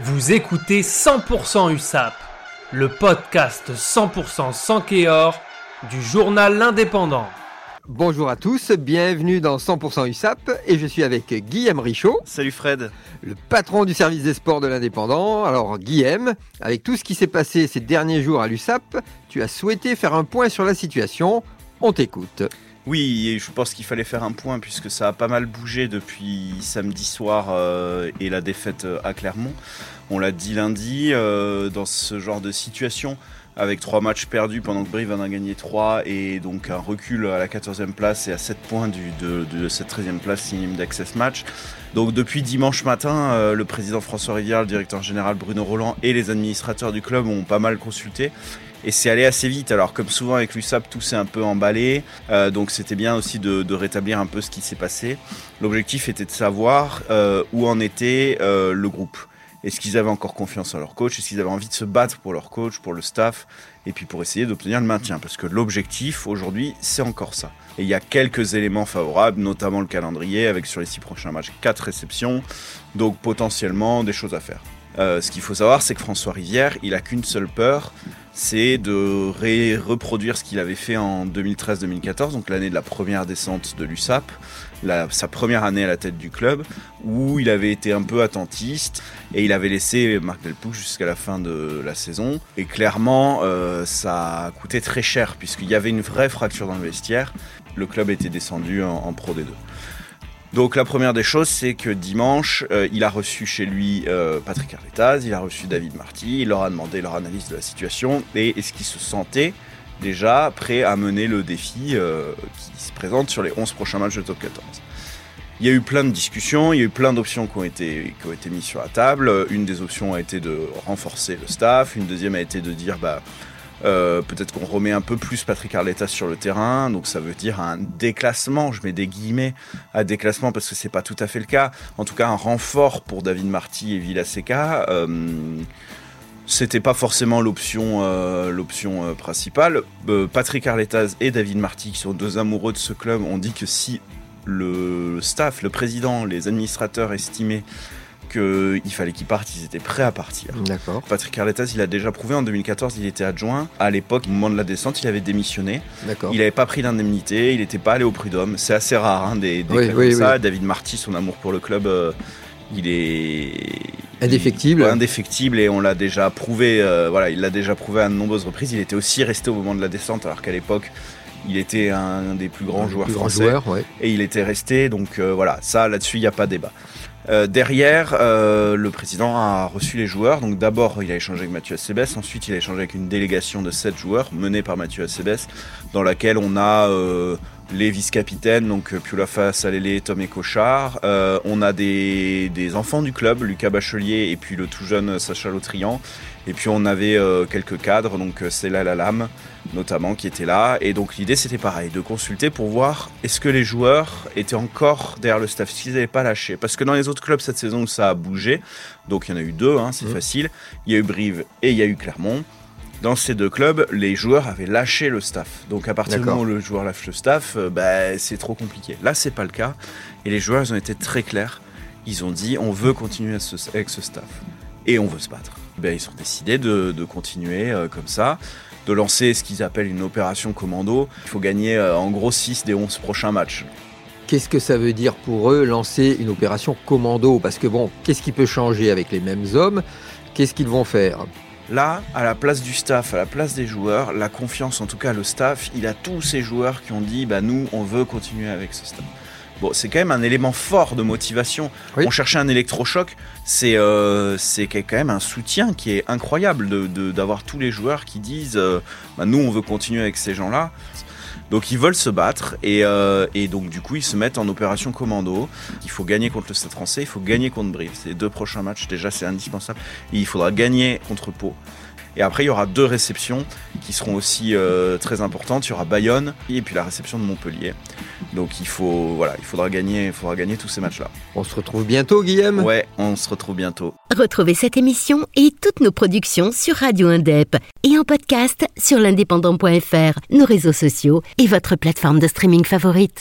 Vous écoutez 100% USAP, le podcast 100% sans Kéor du journal L'Indépendant. Bonjour à tous, bienvenue dans 100% USAP et je suis avec Guillaume Richaud. Salut Fred. Le patron du service des sports de l'Indépendant. Alors Guillaume, avec tout ce qui s'est passé ces derniers jours à l'USAP, tu as souhaité faire un point sur la situation. On t'écoute. Oui, je pense qu'il fallait faire un point puisque ça a pas mal bougé depuis samedi soir euh, et la défaite euh, à Clermont. On l'a dit lundi, euh, dans ce genre de situation, avec trois matchs perdus pendant que Brive en a gagné trois et donc un recul à la 14e place et à 7 points du, de, cette 13e place synonyme d'Access Match. Donc depuis dimanche matin, le président François Rivière, le directeur général Bruno Roland et les administrateurs du club ont pas mal consulté et c'est allé assez vite. Alors comme souvent avec l'USAP, tout s'est un peu emballé, euh, donc c'était bien aussi de, rétablir un peu ce qui s'est passé. L'objectif était de savoir euh, où en était euh, le groupe. Est-ce qu'ils avaient encore confiance en leur coach? Est-ce qu'ils avaient envie de se battre pour leur coach, pour le staff Et puis pour essayer d'obtenir le maintien? Parce que l'objectif aujourd'hui, c'est encore ça. Et il y a quelques éléments favorables, notamment le calendrier, avec sur les six prochains matchs, quatre réceptions. Donc potentiellement des choses à faire. ce qu'il faut savoir, c'est que François Rivière, il a qu'une seule peur, c'est de reproduire ce qu'il avait fait en 2013-2014, donc l'année de la première descente de l'USAP, sa première année à la tête du club, où il avait été un peu attentiste et il avait laissé Marc Delpou jusqu'à la fin de la saison. Et clairement, euh, ça a coûté très cher, puisqu'il y avait une vraie fracture dans le vestiaire. Le club était descendu en, en Pro D2. Donc la première des choses, c'est que dimanche, euh, il a reçu chez lui euh, Patrick Arletaz, il a reçu David Marty, il leur a demandé leur analyse de la situation et est-ce qu'ils se sentaient déjà prêts à mener le défi euh, qui se présente sur les 11 prochains matchs de top 14. Il y a eu plein de discussions, il y a eu plein d'options qui qui ont été mises sur la table. Une des options a été de renforcer le staff, une deuxième a été de dire bah euh, peut-être qu'on remet un peu plus Patrick Arletta sur le terrain, donc ça veut dire un déclassement, je mets des guillemets à déclassement parce que c'est pas tout à fait le cas. En tout cas, un renfort pour David Marty et Villaseca. Euh, c'était pas forcément l'option euh, euh, principale. Patrick Arletaz et David Marty, qui sont deux amoureux de ce club, ont dit que si le staff, le président, les administrateurs estimaient qu'il fallait qu'ils partent, ils étaient prêts à partir. D'accord. Patrick Carletas, il a déjà prouvé en 2014, il était adjoint. À l'époque, au moment de la descente, il avait démissionné. D'accord. Il n'avait pas pris l'indemnité, il n'était pas allé au prud'homme. C'est assez rare, hein, des, des comme ça. David Marty, son amour pour le club, euh, il est indéfectible. indéfectible et on l'a déjà prouvé. Euh, voilà, il l'a déjà prouvé à de nombreuses reprises. Il était aussi resté au moment de la descente, alors qu'à l'époque. Il était un des plus grands joueurs français et il était resté. Donc euh, voilà, ça là-dessus il n'y a pas débat. Euh, derrière, euh, le président a reçu les joueurs. Donc d'abord, il a échangé avec Mathieu Acebes. Ensuite, il a échangé avec une délégation de 7 joueurs menée par Mathieu Acebes, dans laquelle on a euh, les vice-capitaines, donc Piulafa Salélé, Tom et Cochard. on a des, des, enfants du club, Lucas Bachelier et puis le tout jeune Sacha Lautrian. Et puis on avait quelques cadres, donc c'est notamment qui était là. Et donc l'idée c'était pareil, de consulter pour voir est-ce que les joueurs étaient encore derrière le staff, s'ils n'avaient pas lâché. Parce que dans les autres clubs cette saison ça a bougé, donc il y en a eu deux, hein, c'est mmh. facile. Il y a eu Brive et il y a eu Clermont. Dans ces deux clubs, les joueurs avaient lâché le staff. Donc à partir du moment où le joueur lâche le staff, euh, bah, c'est trop compliqué. Là c'est pas le cas. Et les joueurs ils ont été très clairs. Ils ont dit on veut continuer avec ce staff. Et on veut se battre. Ben, ils ont décidé de, continuer euh, comme ça de lancer ce qu'ils appellent une opération commando. Il faut gagner euh, en gros 6 des 11 prochains matchs. Qu'est-ce que ça veut dire pour eux lancer une opération commando? Parce que bon, qu'est-ce qui peut changer avec les mêmes hommes? Qu'est-ce qu'ils vont faire? Là, à la place du staff, à la place des joueurs, la confiance, en tout cas le staff, il a tous ces joueurs qui ont dit bah nous, on veut continuer avec ce staff. Bon, c'est quand même un élément fort de motivation. On cherchait un électrochoc, c'est euh, quand même un soutien qui est incroyable d'avoir de, tous les joueurs qui disent euh, bah, nous on veut continuer avec ces gens-là. Donc ils veulent se battre et, euh, et, donc du coup ils se mettent en opération commando. Il faut gagner contre le Stade français, il faut gagner contre Brive. Les deux prochains matchs déjà c'est indispensable. Il faudra gagner contre Pau. Et après, il y aura deux réceptions qui seront aussi euh, très importantes. Il y aura Bayonne et puis la réception de Montpellier. Donc il faut, voilà, il faudra gagner, il faudra gagner tous ces matchs-là. On se retrouve bientôt, Guillaume. Ouais, on se retrouve bientôt. Retrouvez cette émission et toutes nos productions sur Radio Indep et en podcast sur l'indépendant.fr, nos réseaux sociaux et votre plateforme de streaming favorite.